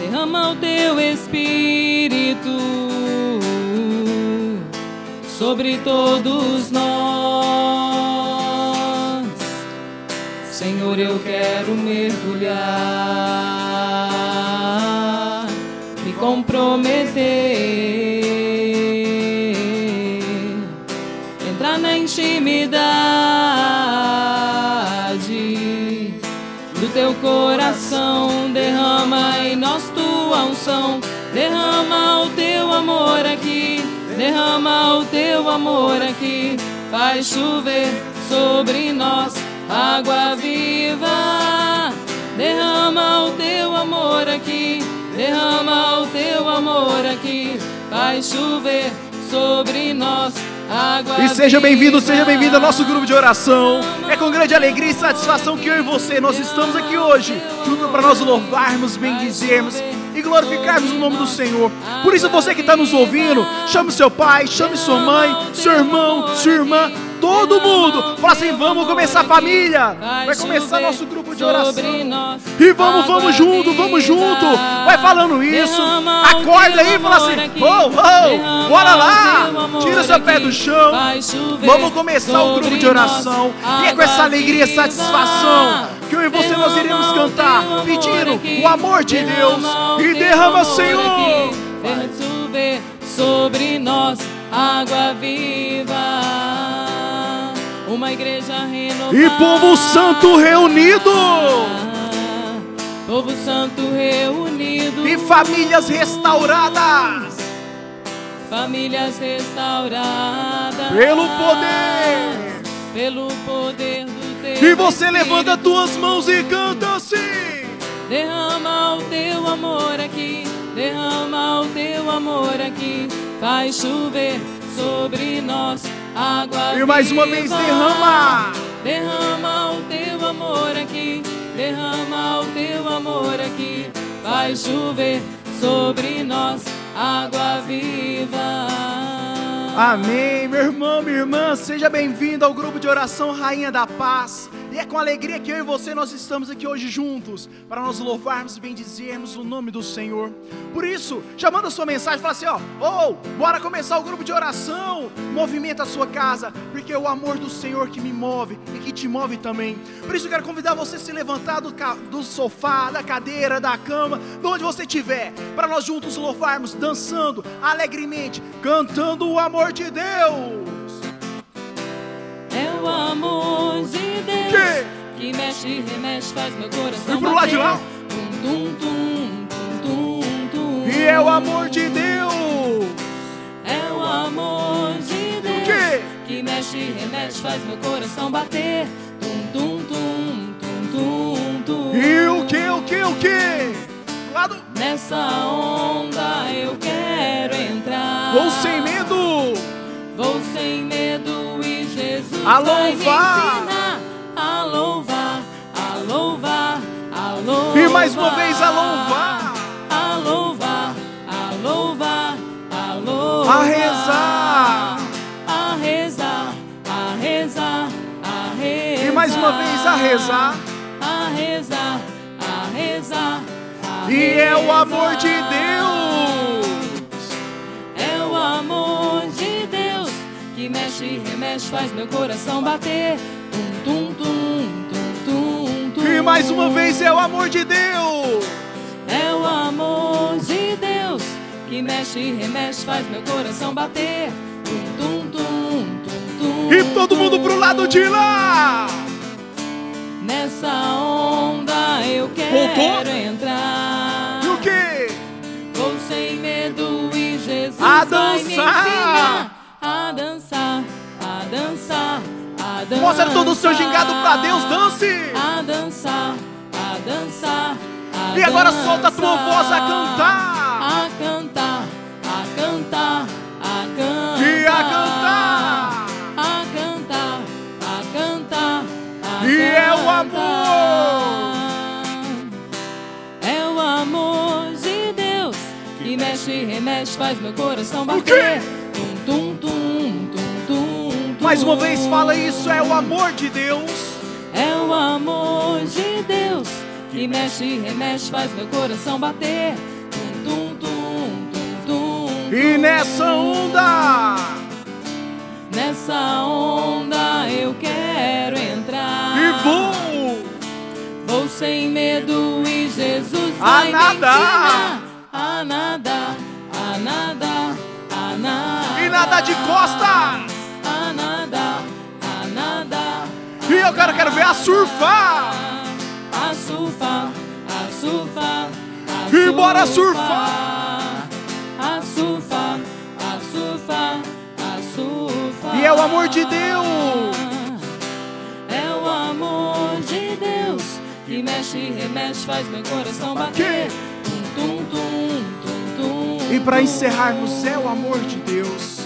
derrama o teu espírito sobre todos nós. Senhor, eu quero mergulhar, me comprometer, entrar na intimidade unção, derrama o teu amor aqui, derrama o teu amor aqui, faz chover sobre nós água viva. Derrama o teu amor aqui, derrama o teu amor aqui, faz chover sobre nós água E seja bem-vindo, seja bem-vindo ao nosso grupo de oração. É com grande alegria e satisfação que eu e você, nós estamos aqui hoje, junto para nós louvarmos, bendizermos e glorificarmos o nome do Senhor. Por isso, você que está nos ouvindo, chame seu pai, chame sua mãe, seu irmão, sua irmã, todo mundo. Fala assim: vamos começar a família. Vai começar nosso grupo de oração. E vamos, vamos junto, vamos junto. Vai falando isso. Acorda aí e fala assim: oh, oh, bora lá. Tira seu pé do chão. Vamos começar o grupo de oração. E é com essa alegria e satisfação que eu e você nós iremos cantar, pedindo o amor de Deus. E derrama, Senhor. Chover sobre nós água viva. Uma igreja renovada. E povo santo reunido. Povo santo reunido. E famílias restauradas. Famílias restauradas. Pelo poder. Pelo poder do teu E você levanta tuas mãos e canta assim. Derrama o teu amor aqui, derrama o teu amor aqui, faz chover sobre nós água E mais uma vez derrama. Derrama o teu amor aqui, derrama o teu amor aqui, faz chover sobre nós água viva. Amém, meu irmão, minha irmã, seja bem-vindo ao grupo de oração Rainha da Paz. E é com alegria que eu e você nós estamos aqui hoje juntos para nós louvarmos e bendizermos o nome do Senhor. Por isso, já manda sua mensagem, fala assim, ó, ô, bora começar o grupo de oração. Movimenta a sua casa, porque é o amor do Senhor que me move e que te move também. Por isso eu quero convidar você a se levantar do, do sofá, da cadeira, da cama, de onde você estiver, para nós juntos louvarmos, dançando alegremente, cantando o amor de Deus. É o amor de Deus Que? que mexe e remexe, faz meu coração E pro lado de lá? Tum, tum, tum, tum, tum, tum. E é o amor de Deus. É o amor de Deus Que? que mexe e remexe, faz meu coração bater. Tum, tum, tum, tum, tum, tum. E o que, o que, o que? Lado. Nessa onda eu quero entrar. Vou sem medo. Vou A louvar. a louvar, a louvar, a louvar. E mais uma vez a louvar. a louvar, a louvar, a louvar. A rezar. a rezar, a rezar, a rezar. E mais uma vez a rezar. a rezar, a rezar. E é o amor de. Deus. É o amor que mexe e remexe, faz meu coração bater. Tum, tum, tum, tum, tum, tum. E mais uma vez é o amor de Deus. É o amor de Deus que mexe e remexe, faz meu coração bater. Tum, tum, tum, tum, tum, E todo mundo pro lado de lá. Nessa onda eu quero Voltou? entrar. E o que? Vou sem medo e Jesus A vai me ensinar dançar. Mostra todo o seu gingado pra Deus, dance. A dançar, a dançar, a E agora dançar. solta a tua voz a cantar. A cantar, a cantar, a cantar. E a cantar. A cantar, a cantar, a E é o cantar. amor. É o amor de Deus que mexe e remexe, faz meu coração O quê? Mais uma vez fala isso, é o amor de Deus. É o amor de Deus que mexe e remexe, faz meu coração bater. tum, tum, tum, tum. E nessa onda, Nessa onda eu quero entrar. e vou. Vou sem medo e Jesus A vai nadar. a nadar, a nadar, a nadar. E nada de costa. E eu quero, ver a surfar. A surfar, a surfar, a E bora surfar. A surfar, a surfar, a surfar. E é o amor de Deus. É o amor de Deus que mexe e remexe, faz meu coração bater. Tum, tum, tum, tum, tum, E para encerrarmos, é o amor de Deus.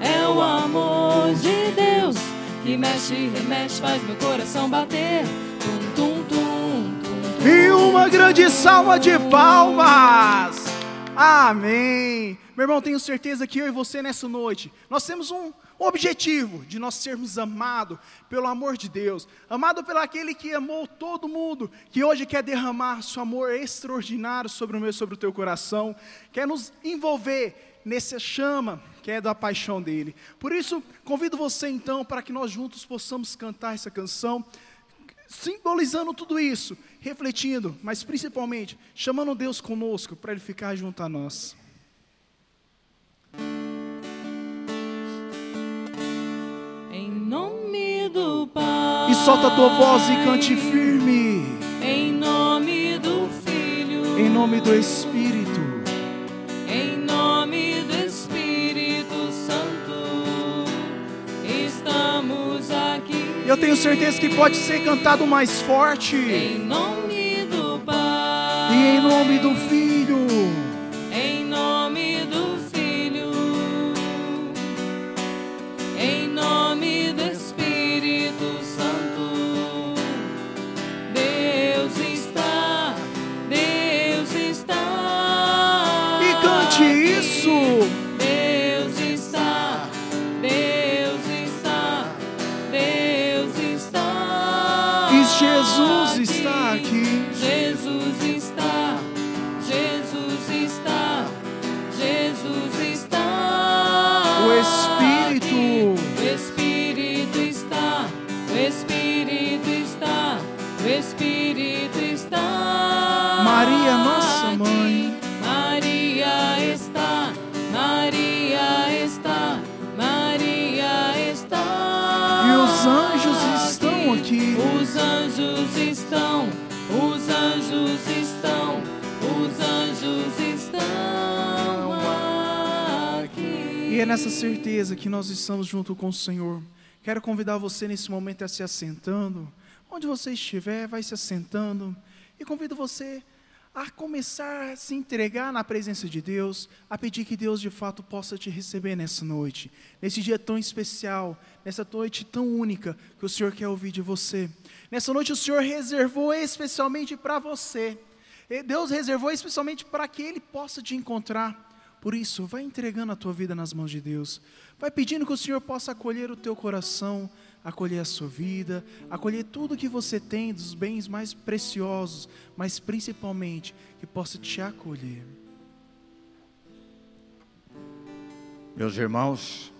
É o amor de Deus que mexe remexe, faz meu coração bater. Tum, tum, tum, tum. E uma grande salva de palmas. Amém. Meu irmão, tenho certeza que eu e você nessa noite, nós temos um objetivo de nós sermos amados pelo amor de Deus, amado pelo aquele que amou todo mundo, que hoje quer derramar seu amor extraordinário sobre o meu, sobre o teu coração, quer nos envolver nessa chama que é da paixão dele. Por isso, convido você então para que nós juntos possamos cantar essa canção simbolizando tudo isso, refletindo, mas principalmente chamando Deus conosco para Ele ficar junto a nós. Em nome do Pai. E solta a tua voz e cante firme, Em nome do Filho. em nome do Espírito. Eu tenho certeza que pode ser cantado mais forte. Em nome do Pai. E em nome do Filho. Nessa certeza que nós estamos junto com o Senhor. Quero convidar você nesse momento a se assentando. Onde você estiver, vai se assentando. E convido você a começar a se entregar na presença de Deus, a pedir que Deus de fato possa te receber nessa noite, nesse dia tão especial, nessa noite tão única que o Senhor quer ouvir de você. Nessa noite o Senhor reservou especialmente para você. Deus reservou especialmente para que Ele possa te encontrar. Por isso, vai entregando a tua vida nas mãos de Deus. Vai pedindo que o Senhor possa acolher o teu coração, acolher a sua vida, acolher tudo que você tem dos bens mais preciosos, mas principalmente que possa te acolher. Meus irmãos,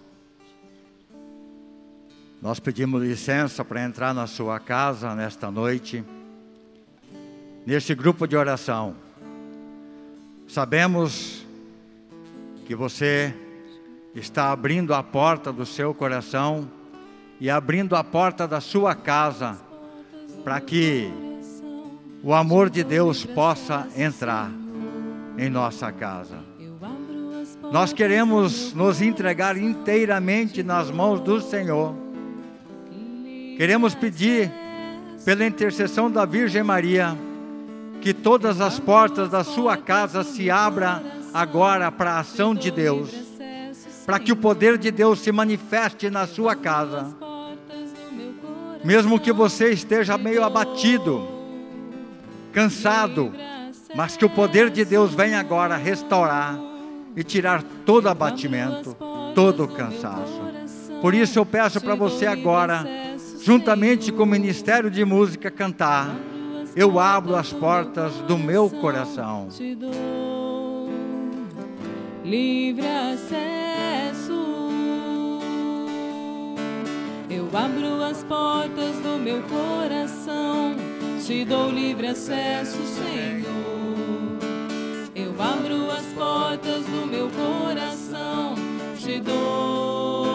nós pedimos licença para entrar na sua casa nesta noite, neste grupo de oração. Sabemos que você está abrindo a porta do seu coração e abrindo a porta da sua casa para que o amor de Deus possa entrar em nossa casa. Nós queremos nos entregar inteiramente nas mãos do Senhor. Queremos pedir, pela intercessão da Virgem Maria, que todas as portas da sua casa se abram agora para a ação de Deus, para que o poder de Deus se manifeste na sua casa. Mesmo que você esteja meio abatido, cansado, mas que o poder de Deus venha agora restaurar e tirar todo abatimento, todo cansaço. Por isso eu peço para você agora, juntamente com o Ministério de Música, cantar. Eu abro as portas do meu coração. Livre acesso. Eu abro as portas do meu coração, te dou livre acesso, Senhor. Eu abro as portas do meu coração, te dou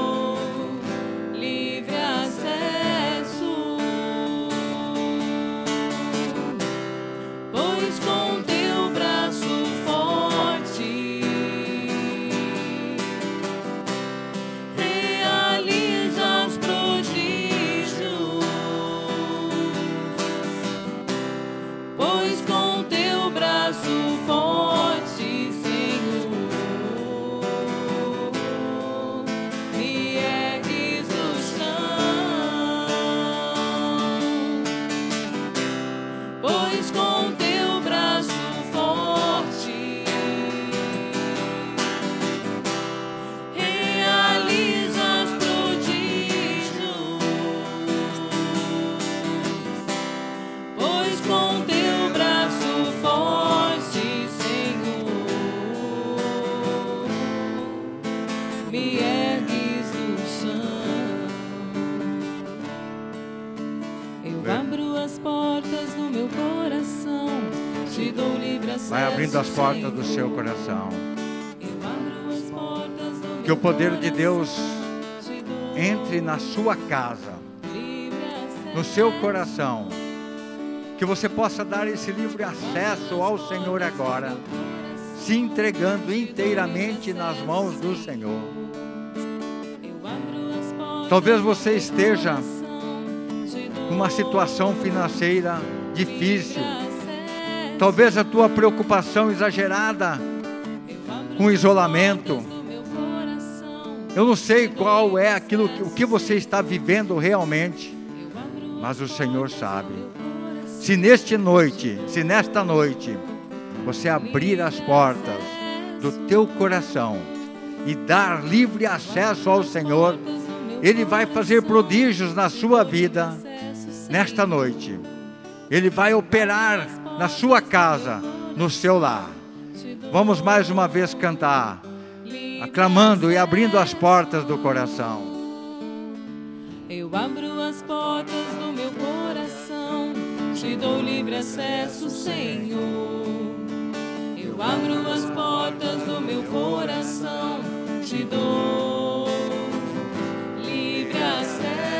seu coração. Que o poder de Deus entre na sua casa, no seu coração. Que você possa dar esse livre acesso ao Senhor agora, se entregando inteiramente nas mãos do Senhor. Talvez você esteja numa situação financeira difícil. Talvez a tua preocupação exagerada com isolamento. Eu não sei qual é aquilo que, o que você está vivendo realmente, mas o Senhor sabe. Se neste noite, se nesta noite, você abrir as portas do teu coração e dar livre acesso ao Senhor, Ele vai fazer prodígios na sua vida nesta noite. Ele vai operar na sua casa, no seu lar. Vamos mais uma vez cantar, aclamando e abrindo as portas do coração. Eu abro as portas do meu coração, te dou livre acesso, Senhor. Eu abro as portas do meu coração, te dou livre acesso.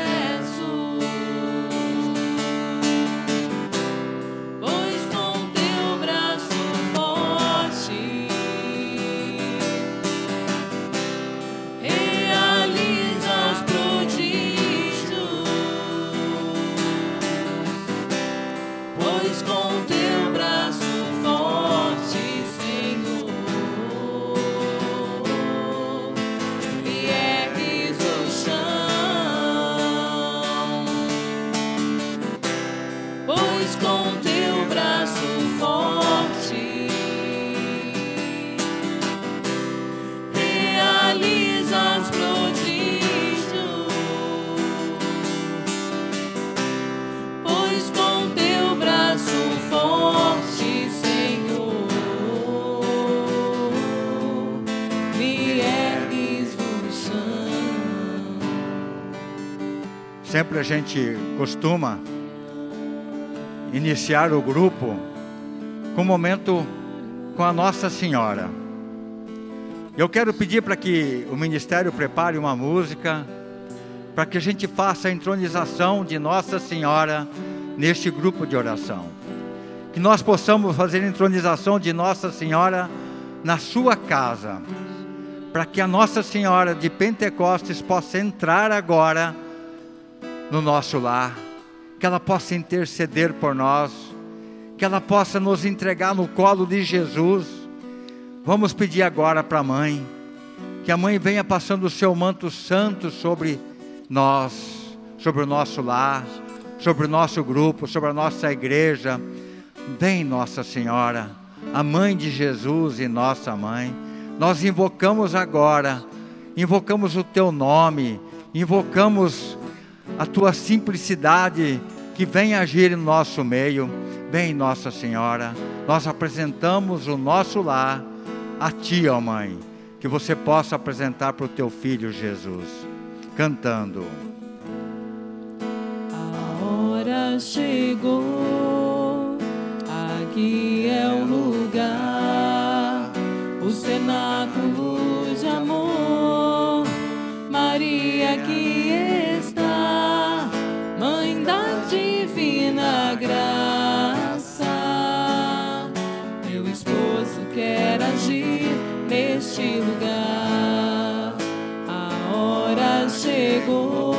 A gente costuma iniciar o grupo com um momento com a Nossa Senhora. Eu quero pedir para que o ministério prepare uma música para que a gente faça a entronização de Nossa Senhora neste grupo de oração. Que nós possamos fazer a entronização de Nossa Senhora na sua casa, para que a Nossa Senhora de Pentecostes possa entrar agora no nosso lar, que ela possa interceder por nós, que ela possa nos entregar no colo de Jesus. Vamos pedir agora para a mãe, que a mãe venha passando o seu manto santo sobre nós, sobre o nosso lar, sobre o nosso grupo, sobre a nossa igreja. Vem, Nossa Senhora, a mãe de Jesus e nossa mãe. Nós invocamos agora, invocamos o teu nome, invocamos a tua simplicidade que vem agir no nosso meio. Vem, Nossa Senhora, nós apresentamos o nosso lar a ti, ó Mãe. que você possa apresentar para o teu filho Jesus, cantando. A hora chegou, aqui é o lugar, o cenáculo de amor. Maria aqui graça. Meu esposo quer agir neste lugar. A hora chegou,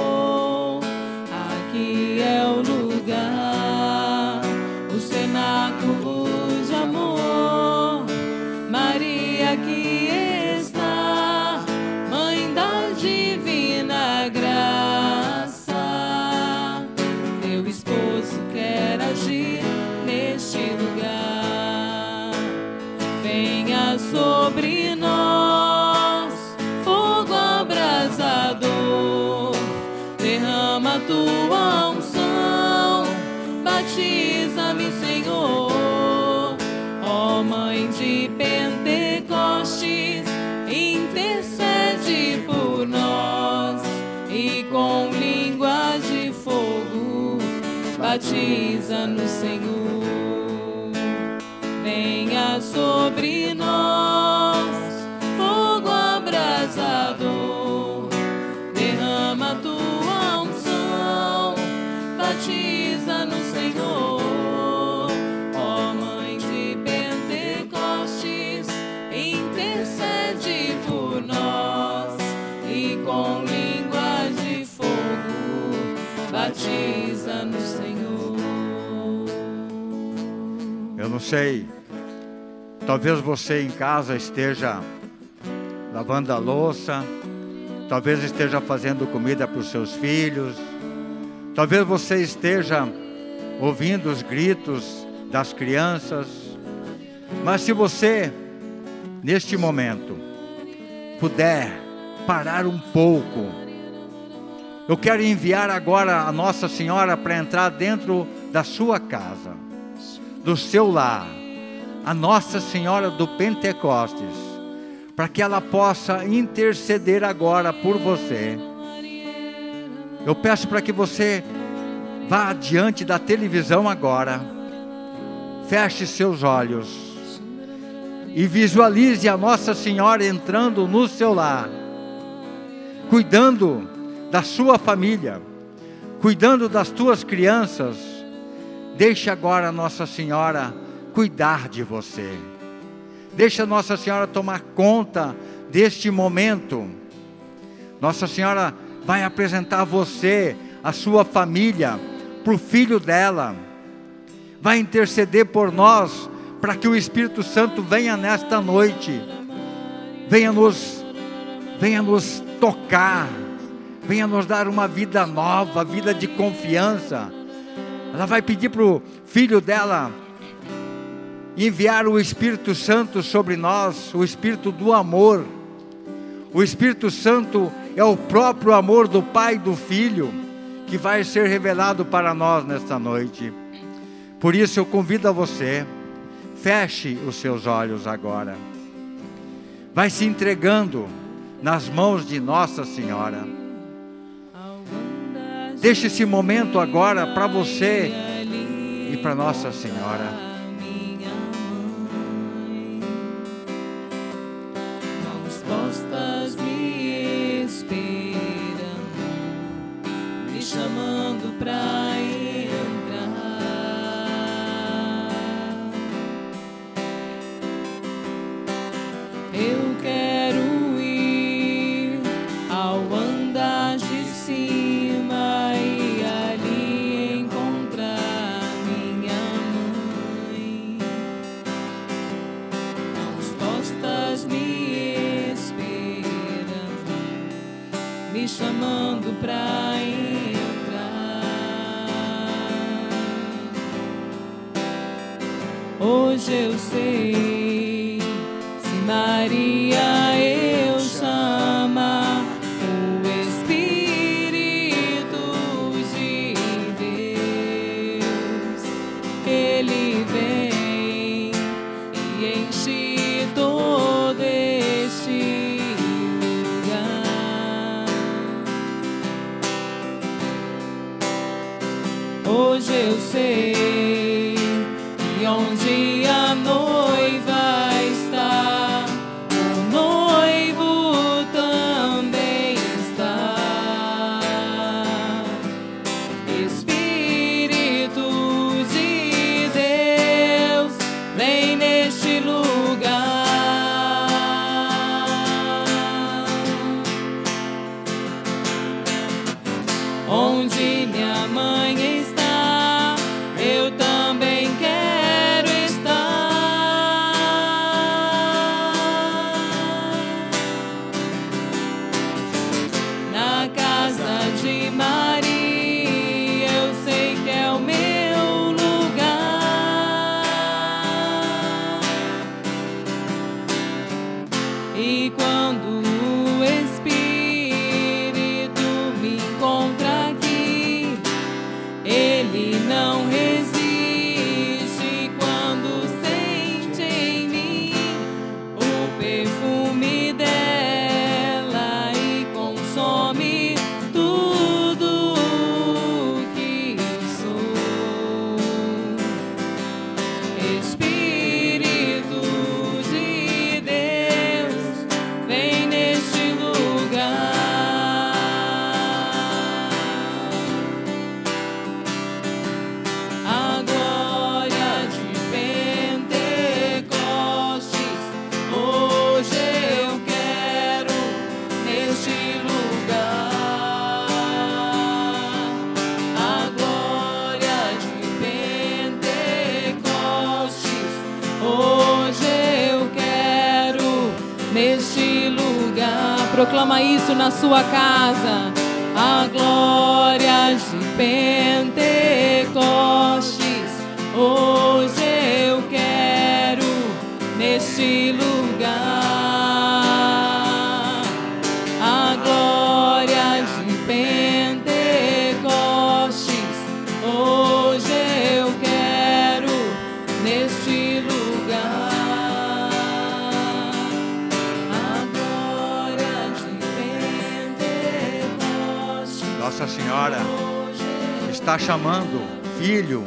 batiza-nos, Senhor. Venha sobre sei, talvez você em casa esteja lavando a louça, talvez esteja fazendo comida para os seus filhos, talvez você esteja ouvindo os gritos das crianças, mas se você, neste momento, puder parar um pouco, eu quero enviar agora a Nossa Senhora para entrar dentro da sua casa do seu lar, a Nossa Senhora do Pentecostes, para que ela possa interceder agora por você. Eu peço para que você vá diante da televisão agora, feche seus olhos e visualize a Nossa Senhora entrando no seu lar, cuidando da sua família, cuidando das tuas crianças Deixe agora Nossa Senhora cuidar de você. Deixa Nossa Senhora tomar conta deste momento. Nossa Senhora vai apresentar você, a sua família, para o filho dela. Vai interceder por nós, para que o Espírito Santo venha nesta noite. Venha nos, venha nos tocar. Venha nos dar uma vida nova, vida de confiança ela vai pedir para o filho dela enviar o Espírito Santo sobre nós, o Espírito do amor. O Espírito Santo é o próprio amor do Pai e do Filho que vai ser revelado para nós nesta noite. Por isso eu convido a você, feche os seus olhos agora. Vai se entregando nas mãos de Nossa Senhora. Deixe esse momento agora para você e para Nossa Senhora. Hoje eu sei se Maria Proclama isso na sua casa. A glória de Pentecostes, está chamando, filho,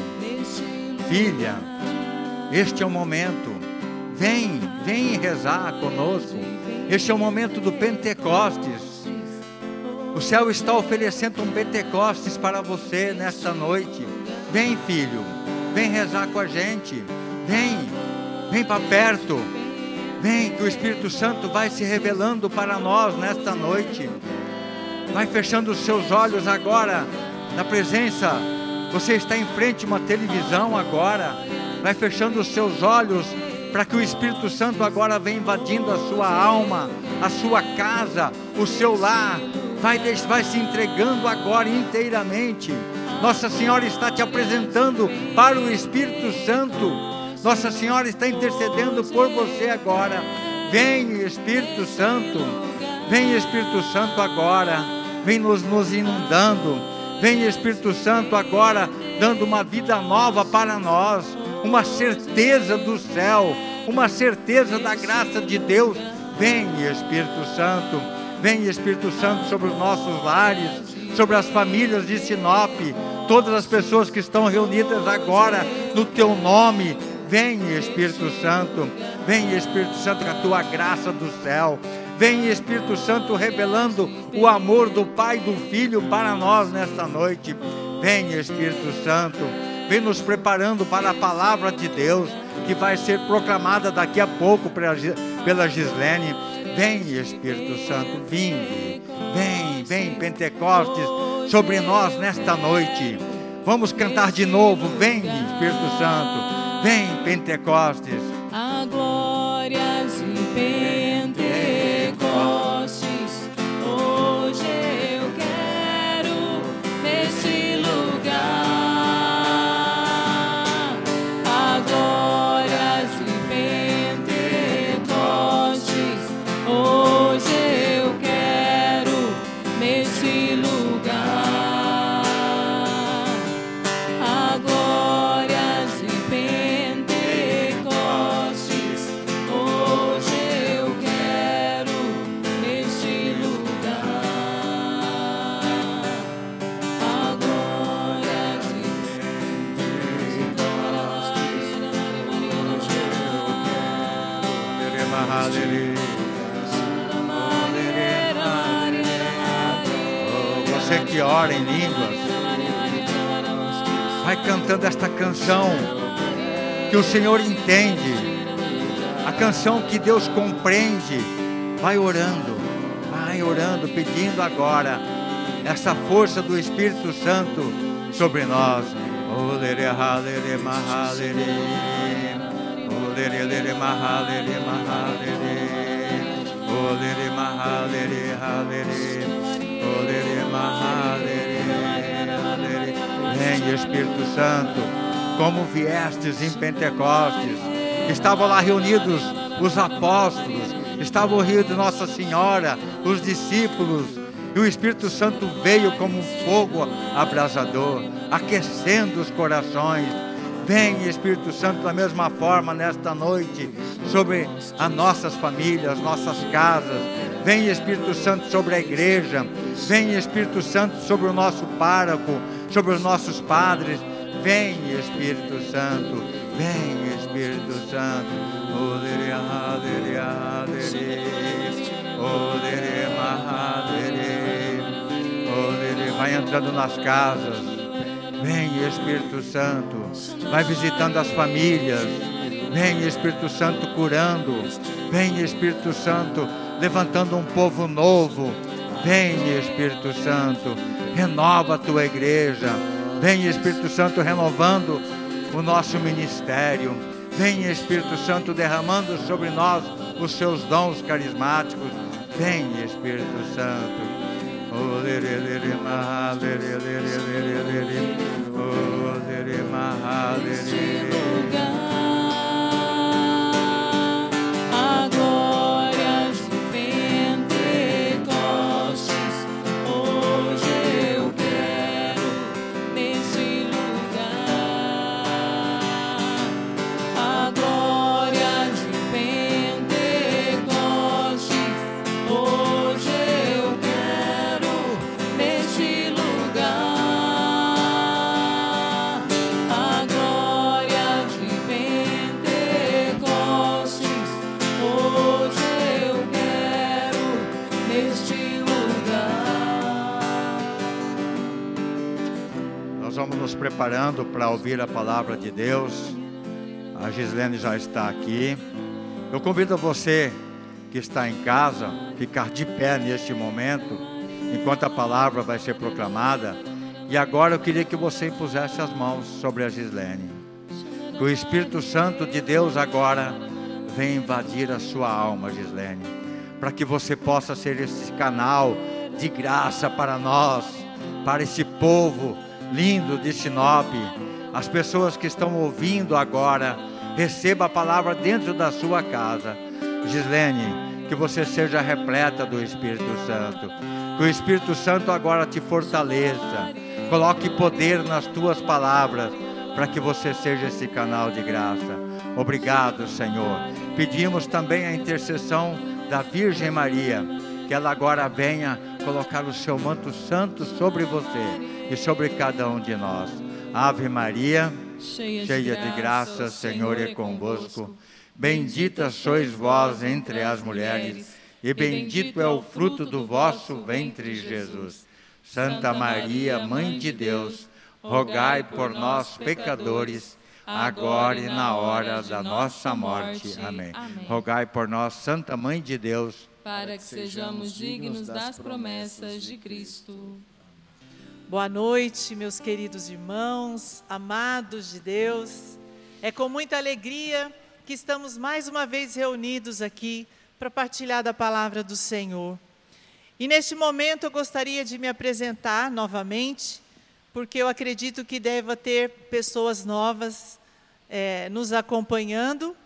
filha, este é o momento. Vem, vem rezar conosco. Este é o momento do Pentecostes. O céu está oferecendo um Pentecostes para você nesta noite. Vem, filho, vem rezar com a gente. Vem, vem para perto. Vem, que o Espírito Santo vai se revelando para nós nesta noite. Vai fechando os seus olhos agora na presença. Você está em frente a uma televisão agora. Vai fechando os seus olhos para que o Espírito Santo agora venha invadindo a sua alma, a sua casa, o seu lar. Vai, vai se entregando agora inteiramente. Nossa Senhora está te apresentando para o Espírito Santo. Nossa Senhora está intercedendo por você agora. Vem, Espírito Santo. Vem, Espírito Santo, agora. Vem nos, nos inundando. Vem, Espírito Santo, agora, dando uma vida nova para nós. Uma certeza do céu. Uma certeza da graça de Deus. Vem, Espírito Santo. Vem, Espírito Santo, sobre os nossos lares, sobre as famílias de Sinop, todas as pessoas que estão reunidas agora no teu nome. Vem, Espírito Santo. Vem, Espírito Santo, com a tua graça do céu. Vem, Espírito Santo, revelando o amor do Pai e do Filho para nós nesta noite. Vem, Espírito Santo. Vem nos preparando para a palavra de Deus que vai ser proclamada daqui a pouco pela Gi- pela Gislene. Vem, Espírito Santo, vinde. Vem, vem, Pentecostes, sobre nós nesta noite. Vamos cantar de novo. Vem, Espírito Santo. Vem, Pentecostes. A glória de cantando esta canção que o Senhor entende, a canção que Deus compreende. Vai orando, vai orando, pedindo agora essa força do Espírito Santo sobre nós. Oh, Vem, Espírito Santo, como viestes em Pentecostes, estavam lá reunidos os apóstolos, estavam reunidos Nossa Senhora, os discípulos, e o Espírito Santo veio como um fogo abrasador, aquecendo os corações. Vem, Espírito Santo, da mesma forma nesta noite, sobre as nossas famílias, nossas casas. Vem, Espírito Santo, sobre a igreja. Vem, Espírito Santo, sobre o nosso pároco, sobre os nossos padres. Vem, Espírito Santo. Vem, Espírito Santo. Vai entrando nas casas. Vem, Espírito Santo. Vai visitando as famílias. Vem, Espírito Santo, curando. Vem, Espírito Santo, levantando um povo novo. Vem, Espírito Santo, renova a tua igreja. Vem, Espírito Santo, renovando o nosso ministério. Vem, Espírito Santo, derramando sobre nós os seus dons carismáticos. Vem, Espírito Santo. Oh, preparando para ouvir a palavra de Deus. A Gislene já está aqui. Eu convido você que está em casa, ficar de pé neste momento, enquanto a palavra vai ser proclamada. E agora eu queria que você impusesse as mãos sobre a Gislene. Que o Espírito Santo de Deus agora venha invadir a sua alma, Gislene, para que você possa ser esse canal de graça para nós, para esse povo lindo de Sinop. As pessoas que estão ouvindo agora, receba a palavra dentro da sua casa. Gislene, que você seja repleta do Espírito Santo. Que o Espírito Santo agora te fortaleça. Coloque poder nas tuas palavras para que você seja esse canal de graça. Obrigado, Senhor. Pedimos também a intercessão da Virgem Maria, que ela agora venha colocar o seu manto santo sobre você e sobre cada um de nós. Ave Maria, cheia de graça, Senhor é convosco. Bendita sois vós entre as mulheres, e bendito é o fruto do vosso ventre, Jesus. Santa Maria, Mãe de Deus, rogai por nós, pecadores, agora e na hora da nossa morte. Amém. Rogai por nós, Santa Mãe de Deus, para que sejamos dignos das promessas de Cristo. Boa noite, meus queridos irmãos, amados de Deus. É com muita alegria que estamos mais uma vez reunidos aqui para partilhar da palavra do Senhor. E neste momento eu gostaria de me apresentar novamente, porque eu acredito que deva ter pessoas novas é, nos acompanhando.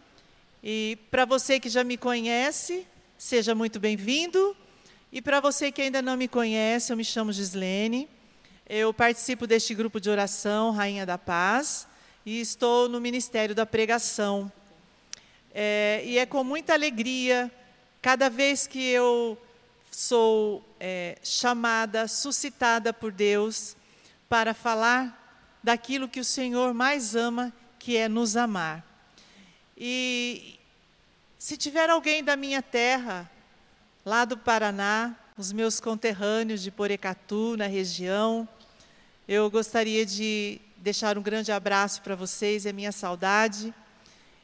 E para você que já me conhece, seja muito bem-vindo. E para você que ainda não me conhece, eu me chamo Gislene. Eu participo deste grupo de oração Rainha da Paz e estou no Ministério da Pregação. É, e é com muita alegria, cada vez que eu sou é, chamada, suscitada por Deus para falar daquilo que o Senhor mais ama, que é nos amar. E se tiver alguém da minha terra, lá do Paraná, os meus conterrâneos de Porecatu, na região, eu gostaria de deixar um grande abraço para vocês, é minha saudade,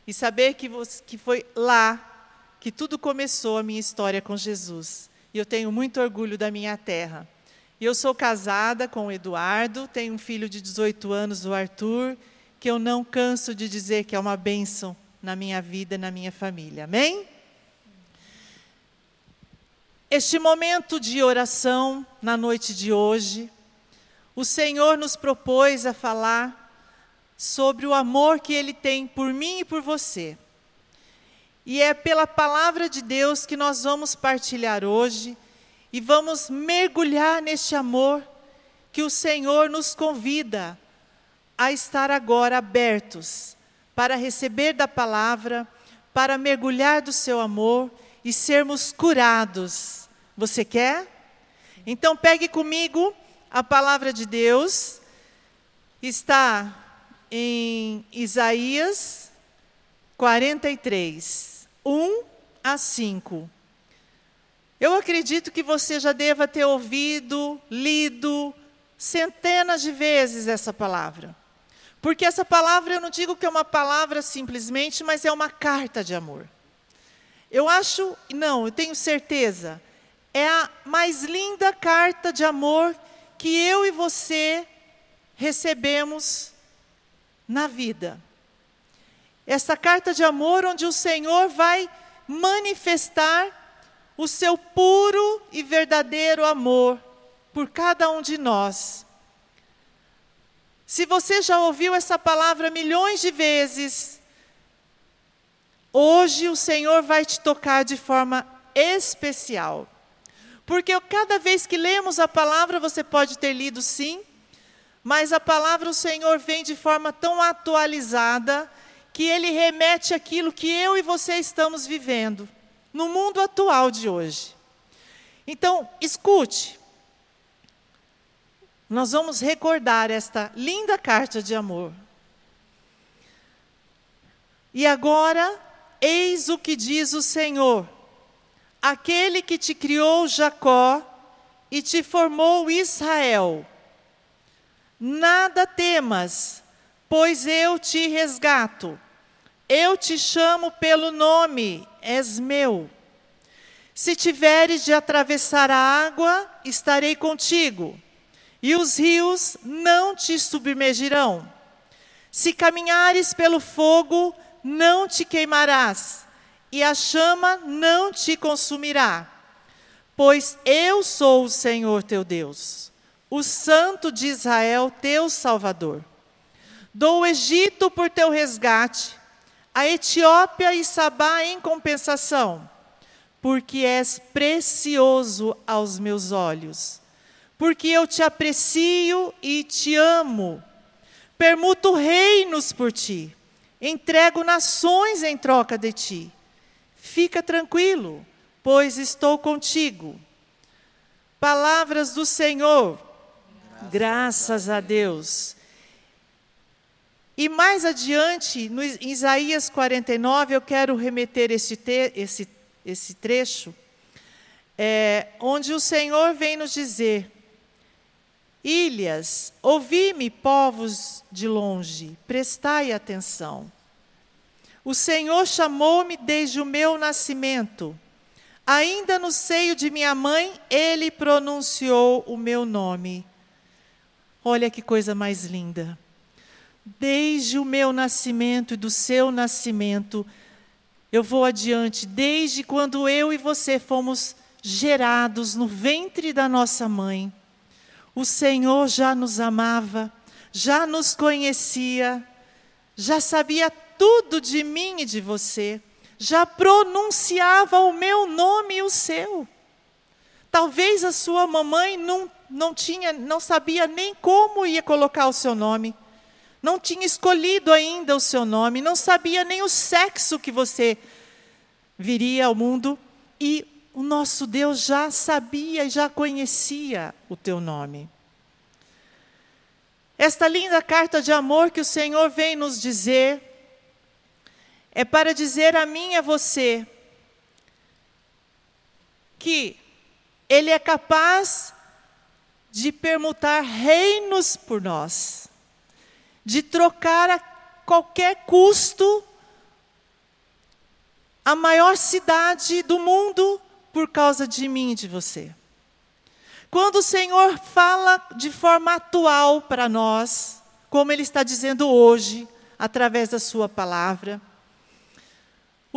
e saber que, você, que foi lá que tudo começou a minha história com Jesus. E eu tenho muito orgulho da minha terra. E eu sou casada com o Eduardo, tenho um filho de 18 anos, o Arthur, que eu não canso de dizer que é uma bênção na minha vida, na minha família. Amém? Este momento de oração na noite de hoje, o Senhor nos propôs a falar sobre o amor que Ele tem por mim e por você. E é pela palavra de Deus que nós vamos partilhar hoje e vamos mergulhar neste amor que o Senhor nos convida a estar agora abertos para receber da palavra, para mergulhar do seu amor e sermos curados. Você quer? Então pegue comigo a palavra de Deus. Está em Isaías 43, 1 a 5. Eu acredito que você já deva ter ouvido, lido centenas de vezes essa palavra. Porque essa palavra, eu não digo que é uma palavra simplesmente, mas é uma carta de amor. Eu acho, não, eu tenho certeza, é a mais linda carta de amor que eu e você recebemos na vida. Essa carta de amor, onde o Senhor vai manifestar o seu puro e verdadeiro amor por cada um de nós. Se você já ouviu essa palavra milhões de vezes, hoje o Senhor vai te tocar de forma especial. Porque cada vez que lemos a palavra, você pode ter lido sim, mas a palavra do Senhor vem de forma tão atualizada que ele remete aquilo que eu e você estamos vivendo no mundo atual de hoje. Então, escute. Nós vamos recordar esta linda carta de amor. E agora, eis o que diz o Senhor: aquele que te criou Jacó e te formou Israel Nada temas, pois eu te resgato. Eu te chamo pelo nome, és meu. Se tiveres de atravessar a água, estarei contigo, e os rios não te submergirão. Se caminhares pelo fogo, não te queimarás, e a chama não te consumirá, pois eu sou o Senhor teu Deus o Santo de Israel, teu Salvador. Dou o Egito por teu resgate, a Etiópia e Sabá em compensação, porque és precioso aos meus olhos, porque eu te aprecio e te amo. Permuto reinos por ti, entrego nações em troca de ti. Fica tranquilo, pois estou contigo. Palavras do Senhor Graças a Deus. E mais adiante, no Isaías 49, eu quero remeter esse, te, esse, esse trecho, é, onde o Senhor vem nos dizer: Ilhas, ouvi-me, povos de longe, prestai atenção. O Senhor chamou-me desde o meu nascimento. Ainda no seio de minha mãe, ele pronunciou o meu nome. Olha que coisa mais linda. Desde o meu nascimento e do seu nascimento, eu vou adiante, desde quando eu e você fomos gerados no ventre da nossa mãe. O Senhor já nos amava, já nos conhecia, já sabia tudo de mim e de você, já pronunciava o meu nome e o seu. Talvez a sua mamãe não não tinha, não sabia nem como ia colocar o seu nome. Não tinha escolhido ainda o seu nome, não sabia nem o sexo que você viria ao mundo e o nosso Deus já sabia e já conhecia o teu nome. Esta linda carta de amor que o Senhor vem nos dizer é para dizer a mim e a você que Ele é capaz de permutar reinos por nós, de trocar a qualquer custo a maior cidade do mundo por causa de mim e de você. Quando o Senhor fala de forma atual para nós, como Ele está dizendo hoje, através da Sua palavra,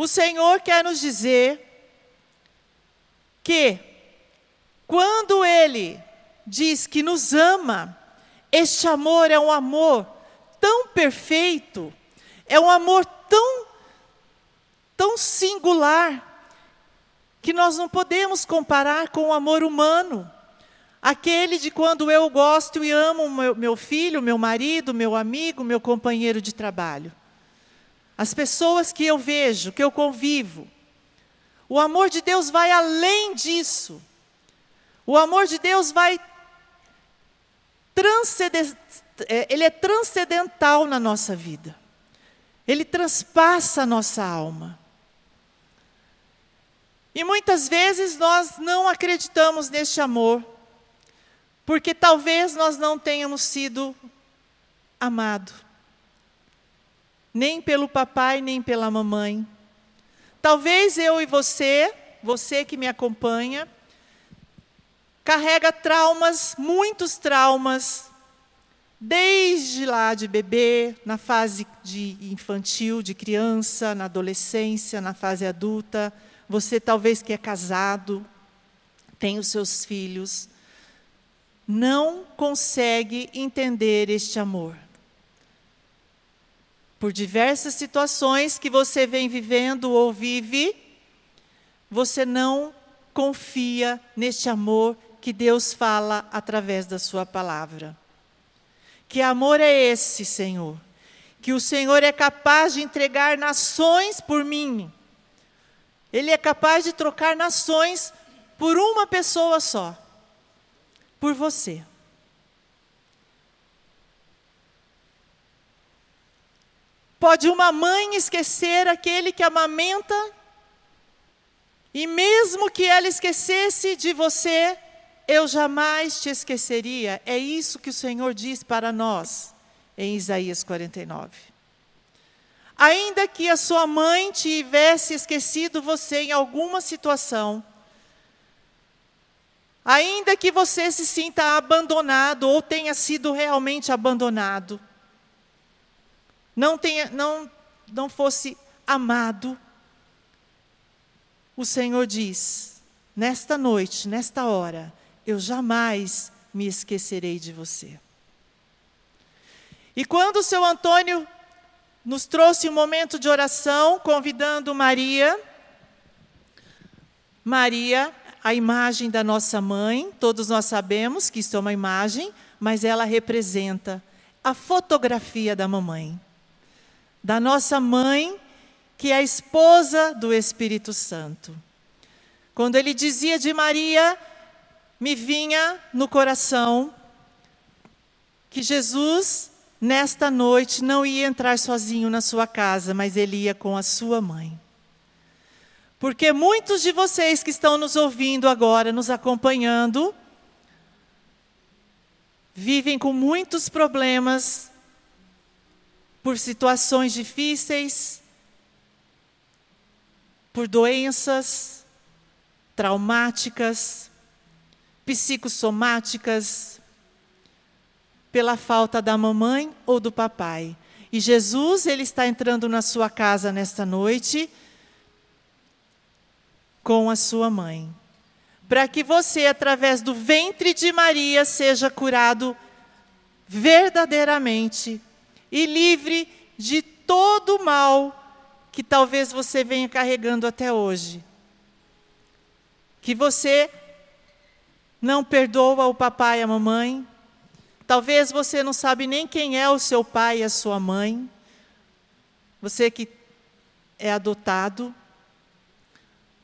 o Senhor quer nos dizer que, quando Ele diz que nos ama, este amor é um amor tão perfeito, é um amor tão, tão singular, que nós não podemos comparar com o amor humano. Aquele de quando eu gosto e amo meu, meu filho, meu marido, meu amigo, meu companheiro de trabalho. As pessoas que eu vejo, que eu convivo. O amor de Deus vai além disso. O amor de Deus vai é, ele é transcendental na nossa vida. Ele transpassa a nossa alma. E muitas vezes nós não acreditamos neste amor, porque talvez nós não tenhamos sido amado, nem pelo papai, nem pela mamãe. Talvez eu e você, você que me acompanha, carrega traumas, muitos traumas, desde lá de bebê, na fase de infantil, de criança, na adolescência, na fase adulta, você talvez que é casado, tem os seus filhos, não consegue entender este amor. Por diversas situações que você vem vivendo ou vive, você não confia neste amor que Deus fala através da Sua palavra. Que amor é esse, Senhor? Que o Senhor é capaz de entregar nações por mim. Ele é capaz de trocar nações por uma pessoa só por você. Pode uma mãe esquecer aquele que amamenta, e mesmo que ela esquecesse de você, eu jamais te esqueceria. É isso que o Senhor diz para nós em Isaías 49. Ainda que a sua mãe tivesse esquecido você em alguma situação, ainda que você se sinta abandonado ou tenha sido realmente abandonado, não tenha, não, não fosse amado, o Senhor diz: nesta noite, nesta hora, eu jamais me esquecerei de você. E quando o seu Antônio nos trouxe um momento de oração, convidando Maria, Maria, a imagem da nossa mãe, todos nós sabemos que isso é uma imagem, mas ela representa a fotografia da mamãe, da nossa mãe, que é a esposa do Espírito Santo. Quando ele dizia de Maria, me vinha no coração que Jesus, nesta noite, não ia entrar sozinho na sua casa, mas ele ia com a sua mãe. Porque muitos de vocês que estão nos ouvindo agora, nos acompanhando, vivem com muitos problemas por situações difíceis, por doenças traumáticas, psicossomáticas, pela falta da mamãe ou do papai. E Jesus, ele está entrando na sua casa nesta noite com a sua mãe, para que você, através do ventre de Maria, seja curado verdadeiramente e livre de todo o mal que talvez você venha carregando até hoje. Que você não perdoa o papai e a mamãe. Talvez você não sabe nem quem é o seu pai e a sua mãe. Você que é adotado.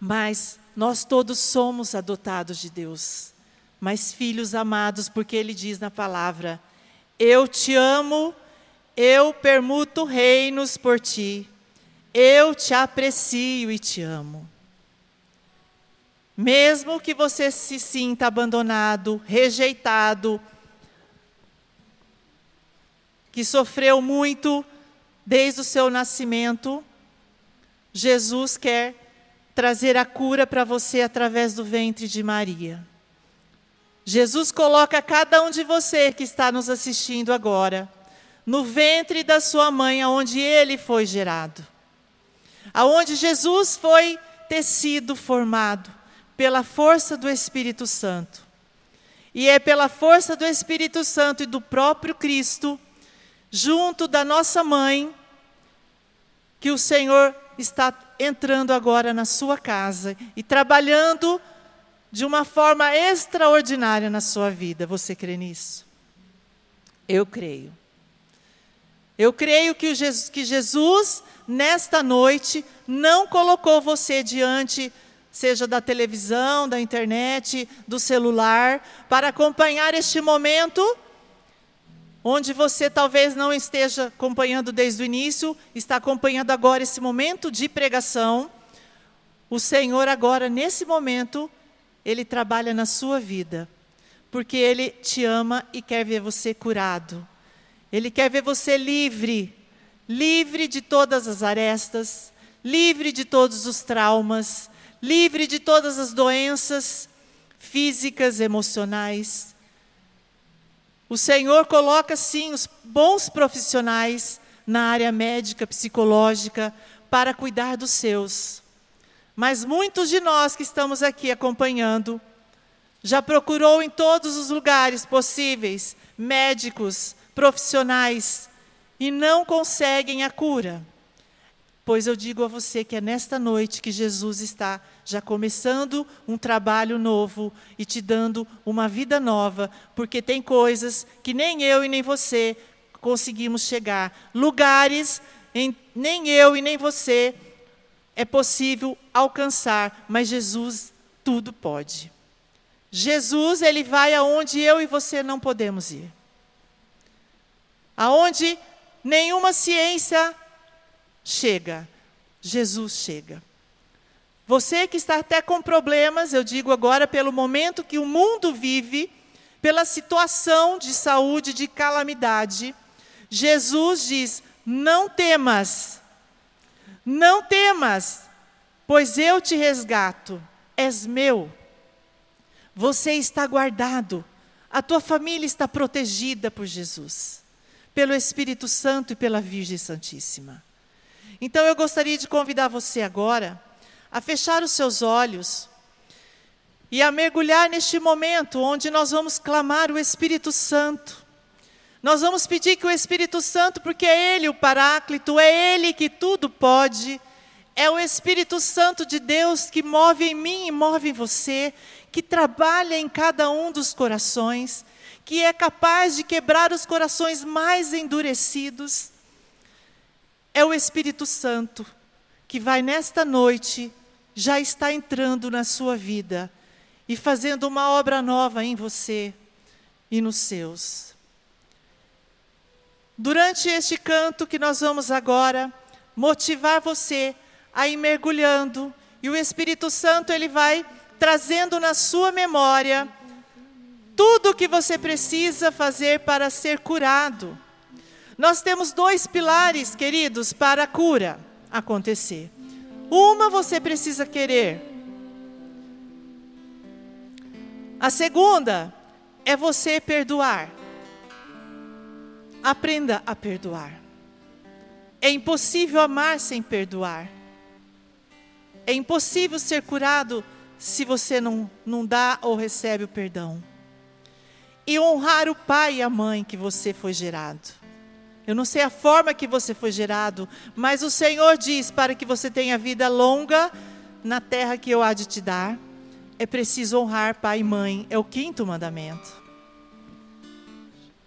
Mas nós todos somos adotados de Deus. Mas filhos amados, porque ele diz na palavra: Eu te amo, eu permuto reinos por ti. Eu te aprecio e te amo. Mesmo que você se sinta abandonado, rejeitado, que sofreu muito desde o seu nascimento, Jesus quer trazer a cura para você através do ventre de Maria. Jesus coloca cada um de você que está nos assistindo agora no ventre da sua mãe, aonde ele foi gerado. Aonde Jesus foi tecido, formado pela força do Espírito Santo. E é pela força do Espírito Santo e do próprio Cristo, junto da nossa mãe, que o Senhor está entrando agora na sua casa e trabalhando de uma forma extraordinária na sua vida. Você crê nisso? Eu creio. Eu creio que, Jesus, que Jesus, nesta noite, não colocou você diante, seja da televisão, da internet, do celular, para acompanhar este momento onde você talvez não esteja acompanhando desde o início, está acompanhando agora esse momento de pregação. O Senhor, agora, nesse momento, Ele trabalha na sua vida, porque Ele te ama e quer ver você curado. Ele quer ver você livre, livre de todas as arestas, livre de todos os traumas, livre de todas as doenças físicas, emocionais. O Senhor coloca, sim, os bons profissionais na área médica, psicológica, para cuidar dos seus. Mas muitos de nós que estamos aqui acompanhando, já procurou em todos os lugares possíveis médicos, profissionais, e não conseguem a cura. Pois eu digo a você que é nesta noite que Jesus está já começando um trabalho novo e te dando uma vida nova, porque tem coisas que nem eu e nem você conseguimos chegar, lugares em nem eu e nem você é possível alcançar, mas Jesus tudo pode. Jesus, ele vai aonde eu e você não podemos ir. Aonde nenhuma ciência chega, Jesus chega. Você que está até com problemas, eu digo agora, pelo momento que o mundo vive, pela situação de saúde, de calamidade, Jesus diz: não temas, não temas, pois eu te resgato, és meu. Você está guardado, a tua família está protegida por Jesus, pelo Espírito Santo e pela Virgem Santíssima. Então eu gostaria de convidar você agora a fechar os seus olhos e a mergulhar neste momento onde nós vamos clamar o Espírito Santo. Nós vamos pedir que o Espírito Santo, porque é Ele o Paráclito, é Ele que tudo pode, é o Espírito Santo de Deus que move em mim e move em você, que trabalha em cada um dos corações, que é capaz de quebrar os corações mais endurecidos é o Espírito Santo que vai nesta noite, já está entrando na sua vida e fazendo uma obra nova em você e nos seus. Durante este canto que nós vamos agora motivar você a ir mergulhando e o Espírito Santo ele vai trazendo na sua memória tudo o que você precisa fazer para ser curado. Nós temos dois pilares, queridos, para a cura acontecer. Uma você precisa querer. A segunda é você perdoar. Aprenda a perdoar. É impossível amar sem perdoar. É impossível ser curado se você não, não dá ou recebe o perdão. E honrar o pai e a mãe que você foi gerado. Eu não sei a forma que você foi gerado, mas o Senhor diz para que você tenha vida longa na terra que eu há de te dar, é preciso honrar pai e mãe, é o quinto mandamento.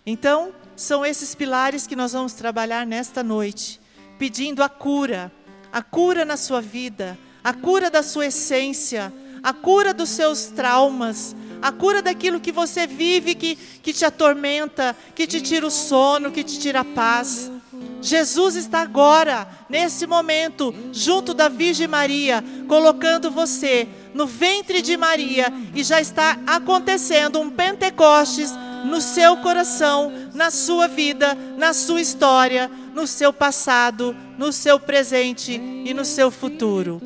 Então, são esses pilares que nós vamos trabalhar nesta noite, pedindo a cura, a cura na sua vida, a cura da sua essência, a cura dos seus traumas, a cura daquilo que você vive que, que te atormenta, que te tira o sono, que te tira a paz. Jesus está agora, nesse momento, junto da Virgem Maria, colocando você no ventre de Maria e já está acontecendo um Pentecostes no seu coração, na sua vida, na sua história, no seu passado, no seu presente e no seu futuro.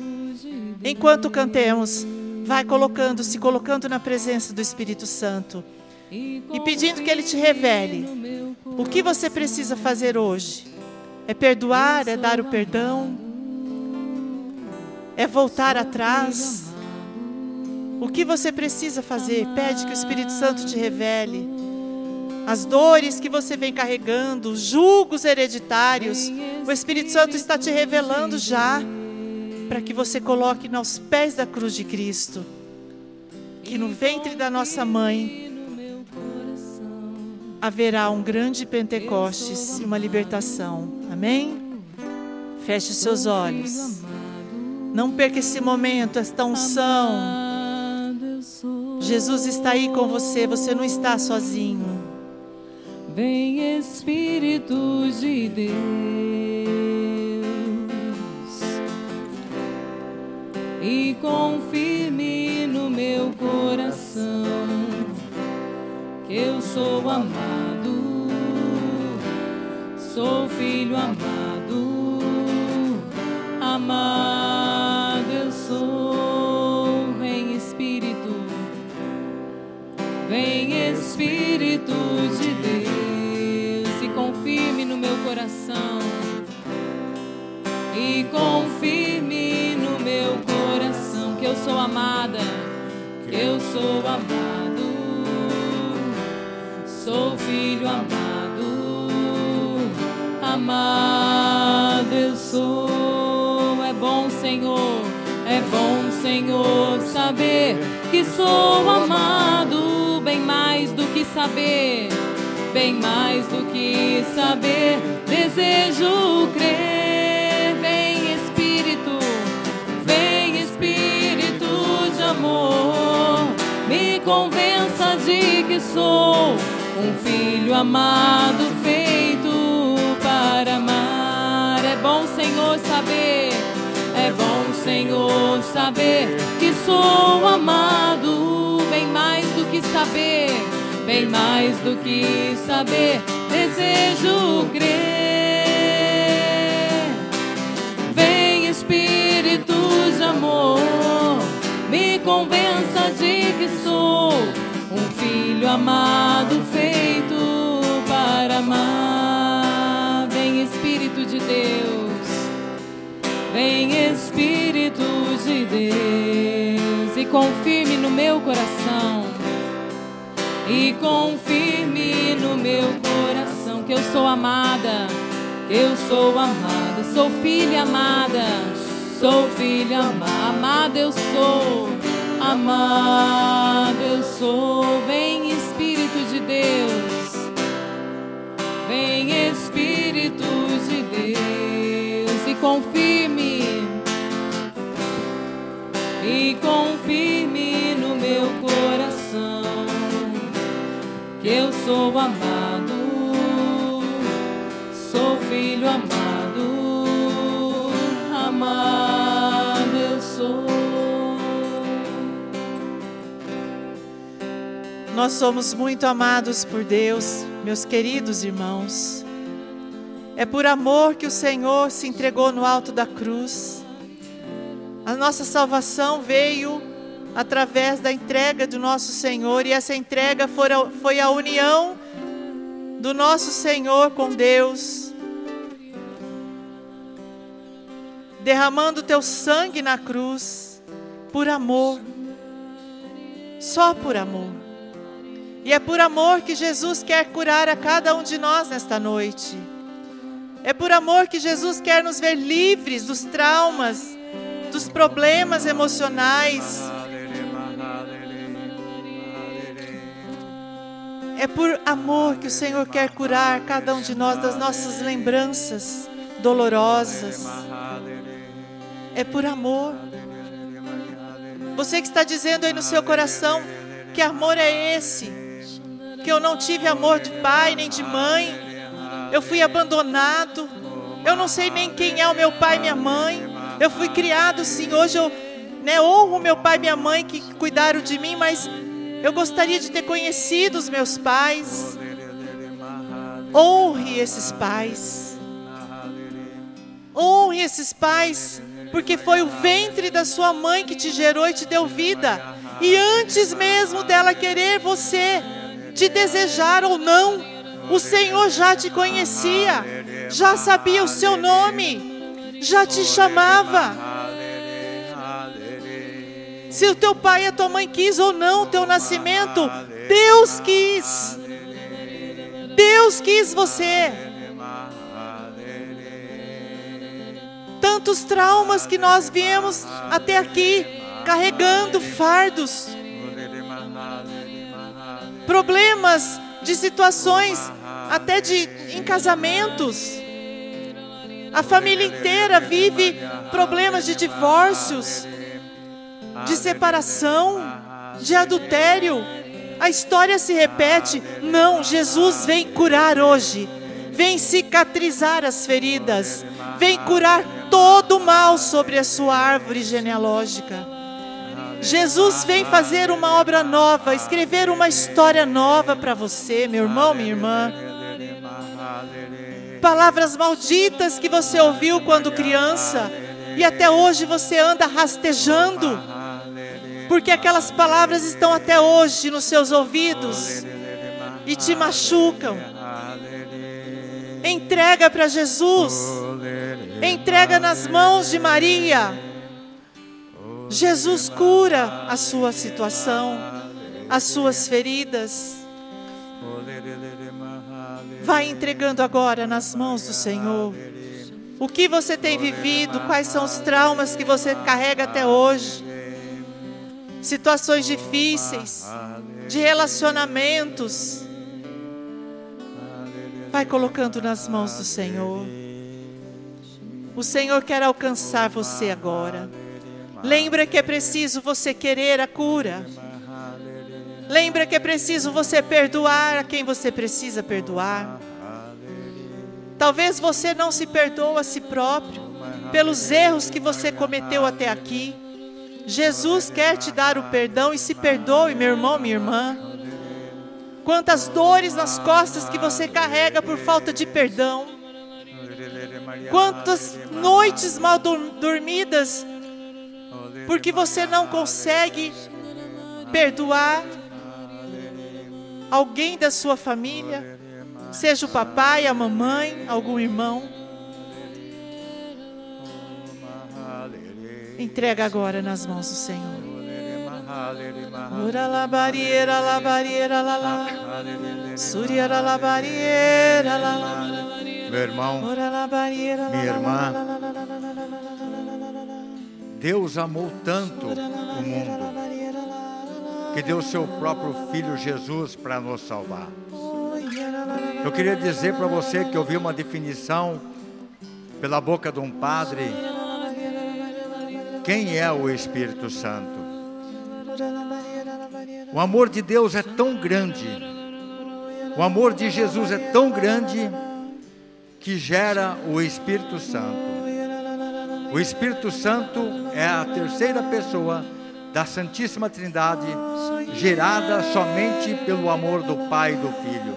Enquanto cantemos, vai colocando, se colocando na presença do Espírito Santo e pedindo que ele te revele o que você precisa fazer hoje. É perdoar, é dar o perdão, é voltar atrás. O que você precisa fazer? Pede que o Espírito Santo te revele. As dores que você vem carregando, os julgos hereditários, o Espírito Santo está te revelando já, para que você coloque nos pés da cruz de Cristo. Que no ventre da nossa mãe haverá um grande Pentecostes e uma libertação. Amém? Feche os seus olhos. Não perca esse momento, esta unção. Jesus está aí com você, você não está sozinho. Vem Espírito de Deus e confirme no meu coração que eu sou amado, sou filho amado, amado eu sou. Vem Espírito, vem Espírito de Deus e confirme no meu coração. E confirme sou amada, que eu sou amada sou filho amado, amado eu sou. É bom, Senhor, é bom, Senhor, saber que sou amado, bem mais do que saber, bem mais do que saber, desejo crer. Convença de que sou um filho amado feito para amar. É bom, Senhor, saber, é bom, Senhor, saber que sou amado, bem mais do que saber, bem mais do que saber, desejo crer. Vem, Espírito de amor, me convença que sou um filho amado feito para amar. Vem Espírito de Deus, vem Espírito de Deus. E confirme no meu coração. E confirme no meu coração que eu sou amada, que eu sou amada, sou filha amada, sou filha amada, amada eu sou amado eu sou. Vem Espírito de Deus, vem Espírito de Deus e confirme, e confirme no meu coração que eu sou amado, sou filho amado, amado eu sou. Nós somos muito amados por Deus, meus queridos irmãos. É por amor que o Senhor se entregou no alto da cruz. A nossa salvação veio através da entrega do nosso Senhor, e essa entrega foi a, união do nosso Senhor com Deus, derramando teu sangue na cruz, por amor, só por amor. E é por amor que Jesus quer curar a cada um de nós nesta noite. É por amor que Jesus quer nos ver livres dos traumas, dos problemas emocionais. É por amor que o Senhor quer curar cada um de nós das nossas lembranças dolorosas. É por amor. Você que está dizendo aí no seu coração, que amor é esse? Que eu não tive amor de pai nem de mãe, eu fui abandonado, Eu não sei nem quem é o meu pai e minha mãe. Eu fui criado sim. Hoje eu né, honro meu pai e minha mãe que cuidaram de mim, mas eu gostaria de ter conhecido os meus pais. Honre esses pais. Honre esses pais, porque foi o ventre da sua mãe que te gerou e te deu vida. E antes mesmo dela querer você, te desejar ou não, o Senhor já te conhecia, já sabia o seu nome, já te chamava. Se o teu pai e a tua mãe quis ou não o teu nascimento, Deus quis. Deus quis você. Tantos traumas que nós viemos até aqui carregando fardos, problemas de situações até de em casamentos. A família inteira vive problemas de divórcios, de separação, de adultério. A história se repete. Não, Jesus vem curar hoje. Vem cicatrizar as feridas. Vem curar todo o mal sobre a sua árvore genealógica. Jesus vem fazer uma obra nova, escrever uma história nova para você, meu irmão, minha irmã. Palavras malditas que você ouviu quando criança e até hoje você anda rastejando, porque aquelas palavras estão até hoje nos seus ouvidos e te machucam. Entrega para Jesus, entrega nas mãos de Maria. Jesus cura a sua situação, as suas feridas. Vai entregando agora nas mãos do Senhor. O que você tem vivido, quais são os traumas que você carrega até hoje. Situações difíceis, de relacionamentos. Vai colocando nas mãos do Senhor. O Senhor quer alcançar você agora. Lembra que é preciso você querer a cura. Lembra que é preciso você perdoar a quem você precisa perdoar. Talvez você não se perdoa a si próprio pelos erros que você cometeu até aqui. Jesus quer te dar o perdão e se perdoe, meu irmão, minha irmã. Quantas dores nas costas que você carrega por falta de perdão. Quantas noites mal dormidas porque você não consegue perdoar alguém da sua família, seja o papai, a mamãe, algum irmão. Entrega agora nas mãos do Senhor. Ora la barriera, la barriera, la la. Suriara la barriera, la la. Meu irmão, minha irmã, Deus amou tanto o mundo que deu seu próprio filho Jesus para nos salvar. Eu queria dizer para você que eu vi uma definição pela boca de um padre. Quem é o Espírito Santo? O amor de Deus é tão grande, o amor de Jesus é tão grande que gera o Espírito Santo. O Espírito Santo é a terceira pessoa da Santíssima Trindade, gerada somente pelo amor do Pai e do Filho.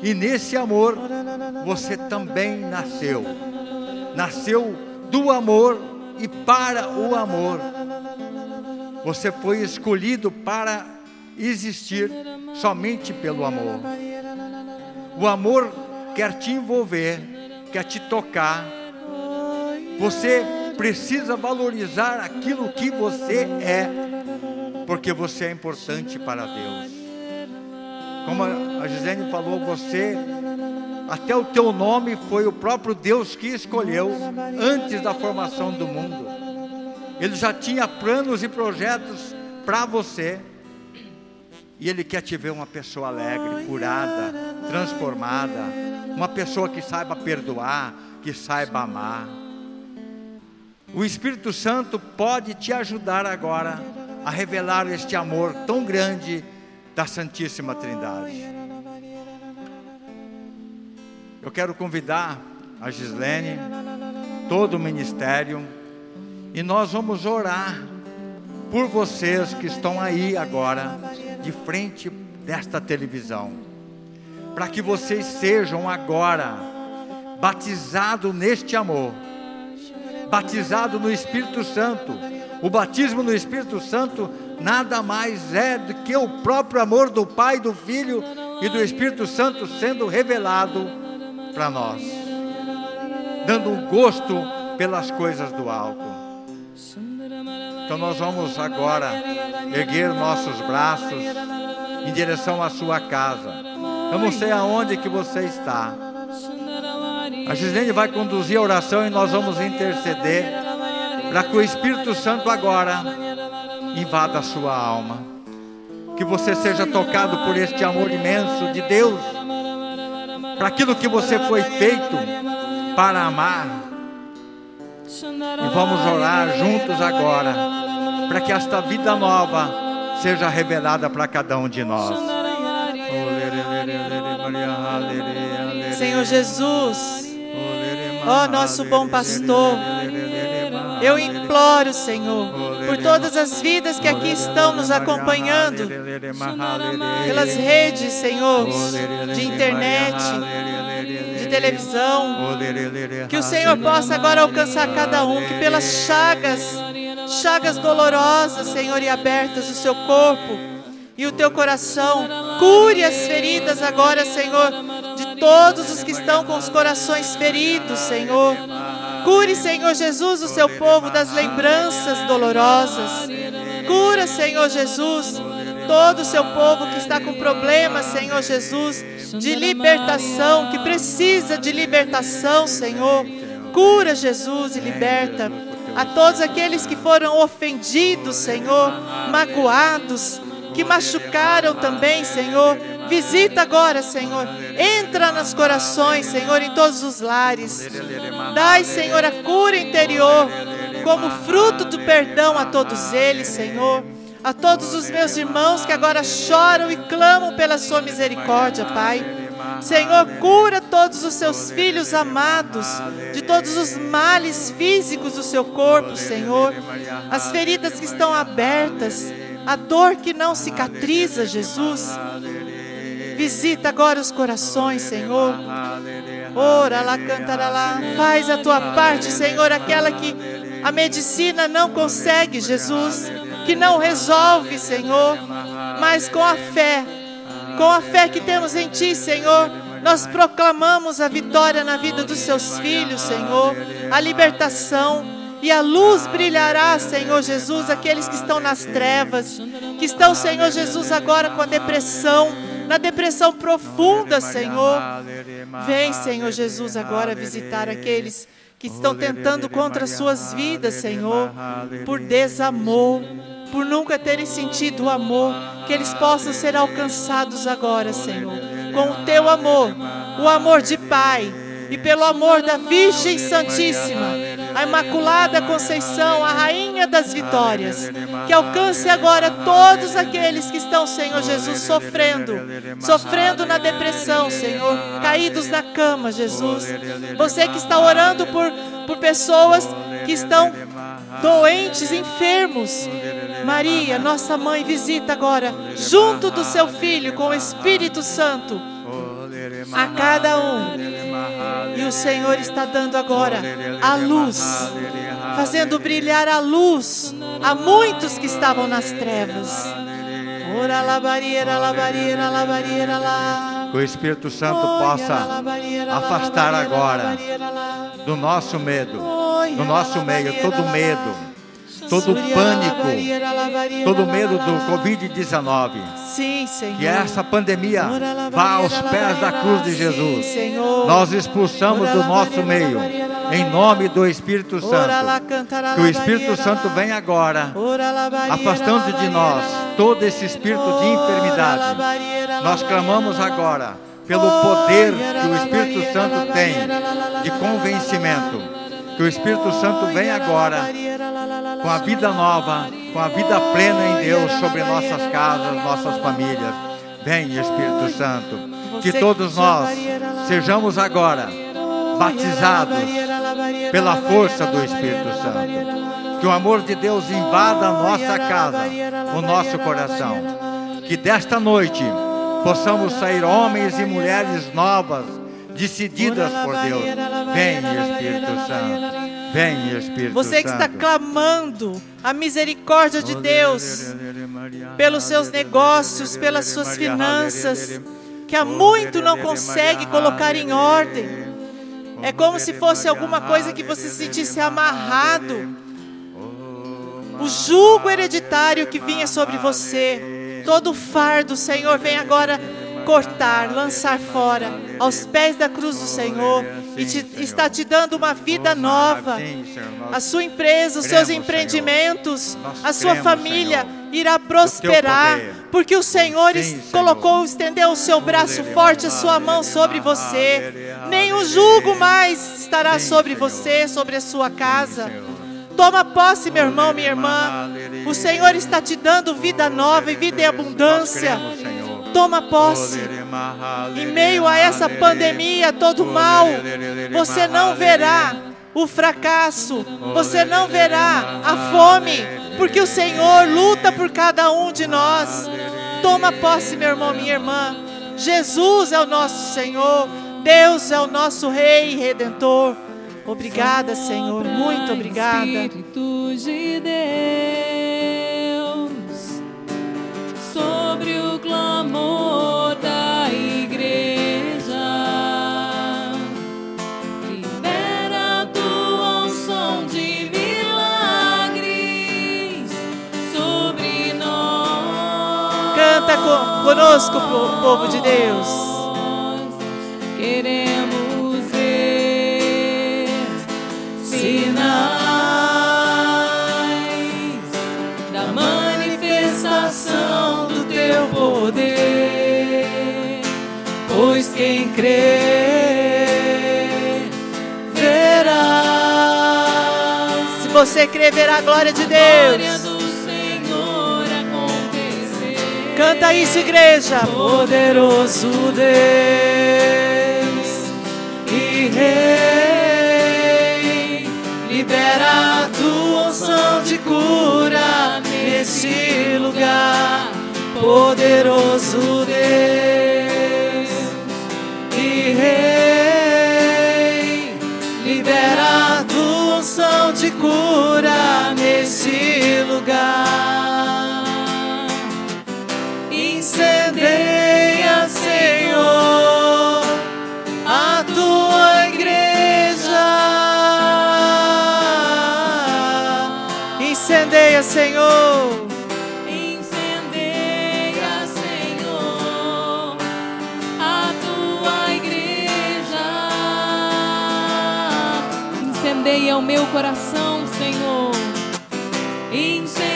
E nesse amor você também nasceu. Nasceu do amor e para o amor. Você foi escolhido para existir somente pelo amor. O amor quer te envolver, quer te tocar, você precisa valorizar aquilo que você é, porque você é importante para Deus. Como a Gisele falou, você, até o teu nome foi o próprio Deus que escolheu antes da formação do mundo. Ele já tinha planos e projetos para você. E Ele quer te ver uma pessoa alegre, curada, transformada, uma pessoa que saiba perdoar, que saiba amar. O Espírito Santo pode te ajudar agora a revelar este amor tão grande da Santíssima Trindade. Eu quero convidar a Gislene, todo o ministério, e nós vamos orar por vocês que estão aí agora, de frente desta televisão, para que vocês sejam agora batizados neste amor, batizados no Espírito Santo. O batismo no Espírito Santo nada mais é do que o próprio amor do Pai, do Filho e do Espírito Santo sendo revelado para nós, dando um gosto pelas coisas do alto. Então nós vamos agora erguer nossos braços em direção à sua casa. Eu não sei aonde que você está. A Gislene vai conduzir a oração e nós vamos interceder para que o Espírito Santo agora invada a sua alma. Que você seja tocado por este amor imenso de Deus, para aquilo que você foi feito para amar. E vamos orar juntos agora, para que esta vida nova seja revelada para cada um de nós. Senhor Jesus, ó nosso bom pastor, eu imploro, Senhor, por todas as vidas que aqui estão nos acompanhando, pelas redes, Senhor, de internet, de televisão, que o Senhor possa agora alcançar cada um, que pelas chagas, chagas dolorosas, Senhor, e abertas do seu corpo e o teu coração, cure as feridas agora, Senhor, todos os que estão com os corações feridos, Senhor. Cure, Senhor Jesus, o seu povo das lembranças dolorosas. Cura, Senhor Jesus, todo o seu povo que está com problemas, Senhor Jesus, de libertação, que precisa de libertação, Senhor. Cura, Jesus, e liberta a todos aqueles que foram ofendidos, Senhor, magoados, que machucaram também, Senhor. Visita agora, Senhor. Entra nos corações, Senhor, em todos os lares. Dai, Senhor, a cura interior, como fruto do perdão a todos eles, Senhor. A todos os meus irmãos que agora choram e clamam pela Sua misericórdia, Pai. Senhor, cura todos os seus filhos amados, de todos os males físicos do seu corpo, Senhor. As feridas que estão abertas, a dor que não cicatriza, Jesus. Visita agora os corações, Senhor. Ora lá, cantará lá. Faz a tua parte, Senhor, aquela que a medicina não consegue, Jesus. Que não resolve, Senhor. Mas com a fé, com a fé que temos em Ti, Senhor, nós proclamamos a vitória na vida dos Seus filhos, Senhor. A libertação. E a luz brilhará, Senhor Jesus, aqueles que estão nas trevas, que estão, Senhor Jesus, agora com a depressão na depressão profunda, Senhor. Vem, Senhor Jesus, agora visitar aqueles que estão tentando contra as suas vidas, Senhor, por desamor, por nunca terem sentido o amor, que eles possam ser alcançados agora, Senhor, com o teu amor, o amor de Pai e pelo amor da Virgem Santíssima, a Imaculada Conceição, a Rainha das Vitórias, que alcance agora todos aqueles que estão, Senhor Jesus, sofrendo, sofrendo na depressão, Senhor, caídos na cama, Jesus. Você que está orando por, por pessoas que estão doentes, enfermos. Maria, nossa mãe, visita agora, junto do seu filho, com o Espírito Santo, a cada um e o Senhor está dando agora a luz, fazendo brilhar a luz a muitos que estavam nas trevas. Ora labarieira, labarieira, labarieira lá. Que o Espírito Santo possa afastar agora do nosso medo, do nosso meio, todo medo todo pânico, todo medo do Covid-19. Sim, Senhor. Que essa pandemia vá aos pés da cruz de Jesus. Nós expulsamos do nosso meio, em nome do Espírito Santo. Que o Espírito Santo venha agora, afastando de nós todo esse espírito de enfermidade. Nós clamamos agora pelo poder que o Espírito Santo tem de convencimento. Que o Espírito Santo venha agora com a vida nova, com a vida plena em Deus sobre nossas casas, nossas famílias. Vem, Espírito Santo, que todos nós sejamos agora batizados pela força do Espírito Santo. Que o amor de Deus invada a nossa casa, o nosso coração. Que desta noite possamos sair homens e mulheres novas, decididas por Deus. Vem, Espírito Santo. Vem, Espírito Você que está clamando a misericórdia de Deus pelos seus negócios, pelas suas finanças, que há muito não consegue colocar em ordem. É como se fosse alguma coisa que você se sentisse amarrado. O jugo hereditário que vinha sobre você, todo o fardo, Senhor, vem agora cortar, lançar fora, aos pés da cruz do Senhor, e te- está te dando uma vida nova. A sua empresa, os seus empreendimentos, a sua família irá prosperar, porque o Senhor colocou, estendeu o seu braço forte, a sua mão sobre você. Nenhum jugo mais estará sobre você, sobre a sua casa. Toma posse, meu irmão, minha irmã. O Senhor está te dando vida nova e vida em abundância. Toma posse. Em meio a essa pandemia, todo mal, você não verá o fracasso, você não verá a fome, porque o Senhor luta por cada um de nós. Toma posse, meu irmão, minha irmã. Jesus é o nosso Senhor, Deus é o nosso Rei e Redentor. Obrigada, Senhor, muito obrigada. Espírito de Deus, conosco, po- povo de Deus. Queremos crê verá. Se você crer, verá a glória de a glória Deus. do Senhor acontecer. Canta isso, igreja. Poderoso Deus e Rei, libera a tua unção de cura nesse lugar. Poderoso Deus Rei, libera a tua unção de cura nesse lugar. Incendeia, Senhor, a tua igreja. Incendeia, Senhor. Incendeia o meu coração, Senhor. Incendeia,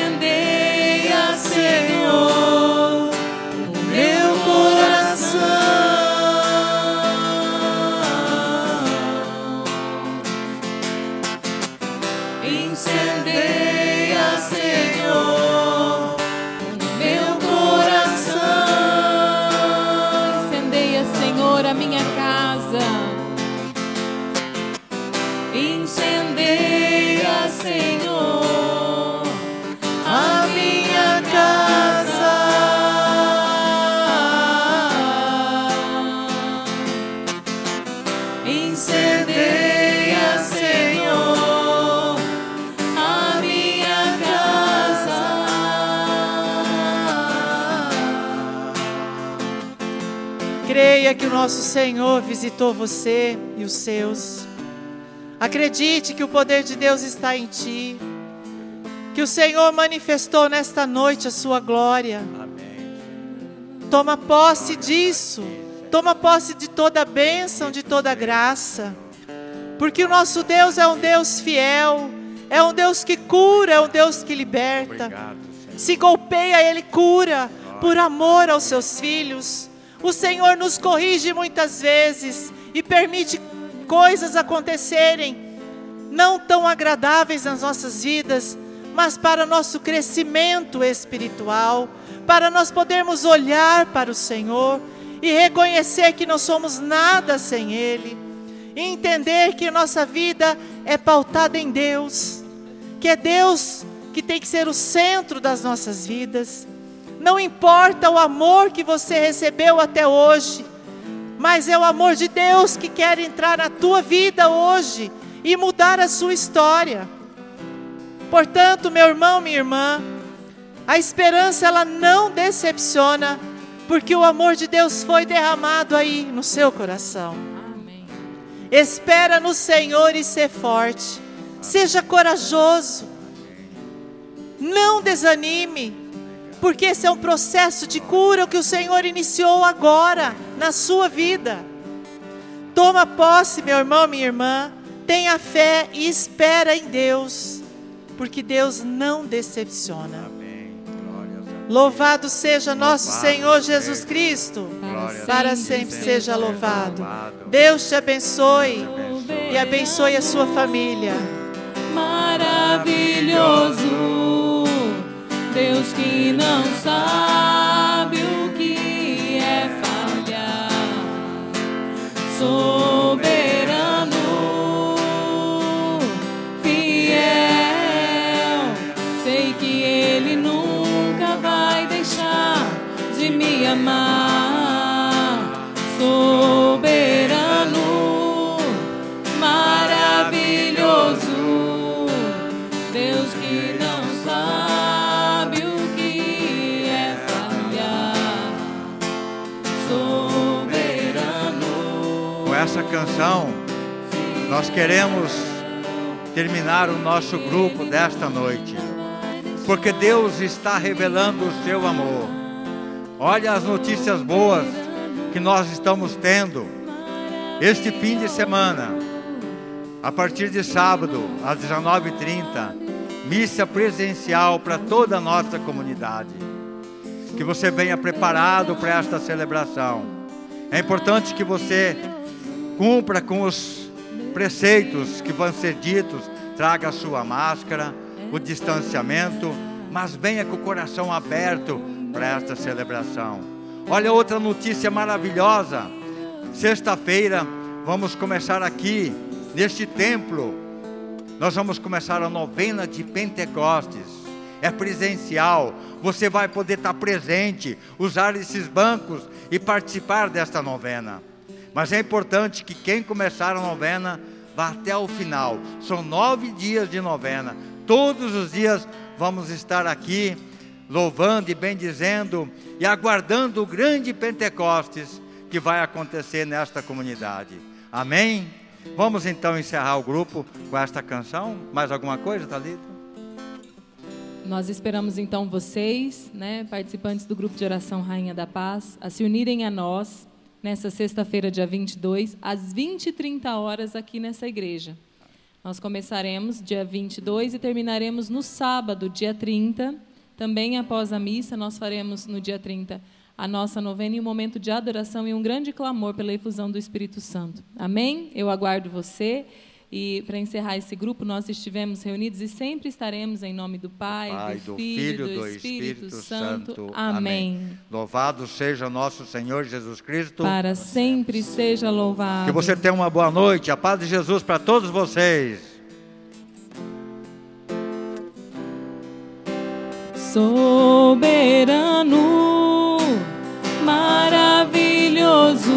Senhor visitou você e os seus. Acredite que o poder de Deus está em ti. Que o Senhor manifestou nesta noite a sua glória. Toma posse disso. Toma posse de toda a bênção, de toda a graça. Porque o nosso Deus é um Deus fiel, é um Deus que cura, é um Deus que liberta. Se golpeia, Ele cura, por amor aos seus filhos. O Senhor nos corrige muitas vezes e permite coisas acontecerem não tão agradáveis nas nossas vidas, mas para nosso crescimento espiritual, para nós podermos olhar para o Senhor e reconhecer que não somos nada sem Ele. e entender que nossa vida é pautada em Deus, que é Deus que tem que ser o centro das nossas vidas. Não importa o amor que você recebeu até hoje, mas é o amor de Deus que quer entrar na tua vida hoje e mudar a sua história. Portanto, meu irmão, minha irmã, a esperança ela não decepciona, porque o amor de Deus foi derramado aí no seu coração. Amém. Espera no Senhor e ser forte. Seja corajoso. Não desanime, porque esse é um processo de cura que o Senhor iniciou agora na sua vida. Toma posse, meu irmão, minha irmã. Tenha fé e espera em Deus, porque Deus não decepciona. Amém. Louvado seja nosso Louvado Senhor. Jesus Cristo. Glória Para sempre Sempre seja louvado. louvado. Deus te abençoe abençoe. e abençoe a sua família. Maravilhoso, Deus que não sabe o que é falhar, soberano, canção, nós queremos terminar o nosso grupo desta noite, porque Deus está revelando o seu amor. Olha as notícias boas que nós estamos tendo este fim de semana. A partir de sábado, às 19h30, missa presencial para toda a nossa comunidade. Que você venha preparado para esta celebração. É importante que você cumpra com os preceitos que vão ser ditos, traga a sua máscara, o distanciamento, mas venha com o coração aberto para esta celebração. Olha outra notícia maravilhosa. Sexta-feira vamos começar aqui neste templo. Nós vamos começar a novena de Pentecostes. É presencial. Você vai poder estar presente, usar esses bancos e participar desta novena. Mas é importante que quem começar a novena vá até o final. São nove dias de novena. Todos os dias vamos estar aqui louvando e bendizendo e aguardando o grande Pentecostes que vai acontecer nesta comunidade. Amém? Vamos então encerrar o grupo com esta canção. Mais alguma coisa, Thalita? Nós esperamos então vocês, né, participantes do grupo de oração Rainha da Paz, a se unirem a nós nessa sexta-feira, dia 22, às 20 e 30 horas aqui nessa igreja. Nós começaremos dia 22 e terminaremos no sábado, dia 30. Também após a missa, nós faremos no dia 30 a nossa novena em um momento de adoração e um grande clamor pela efusão do Espírito Santo. Amém? Eu aguardo você. E para encerrar esse grupo, nós estivemos reunidos e sempre estaremos em nome do Pai, Pai, do, Filho, do Espírito, Santo. Amém. Louvado seja nosso Senhor Jesus Cristo. Para sempre seja louvado. Que você tenha uma boa noite. A paz de Jesus para todos vocês. soberano, maravilhoso,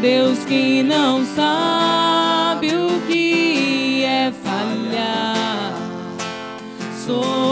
Deus que não sabe soberano,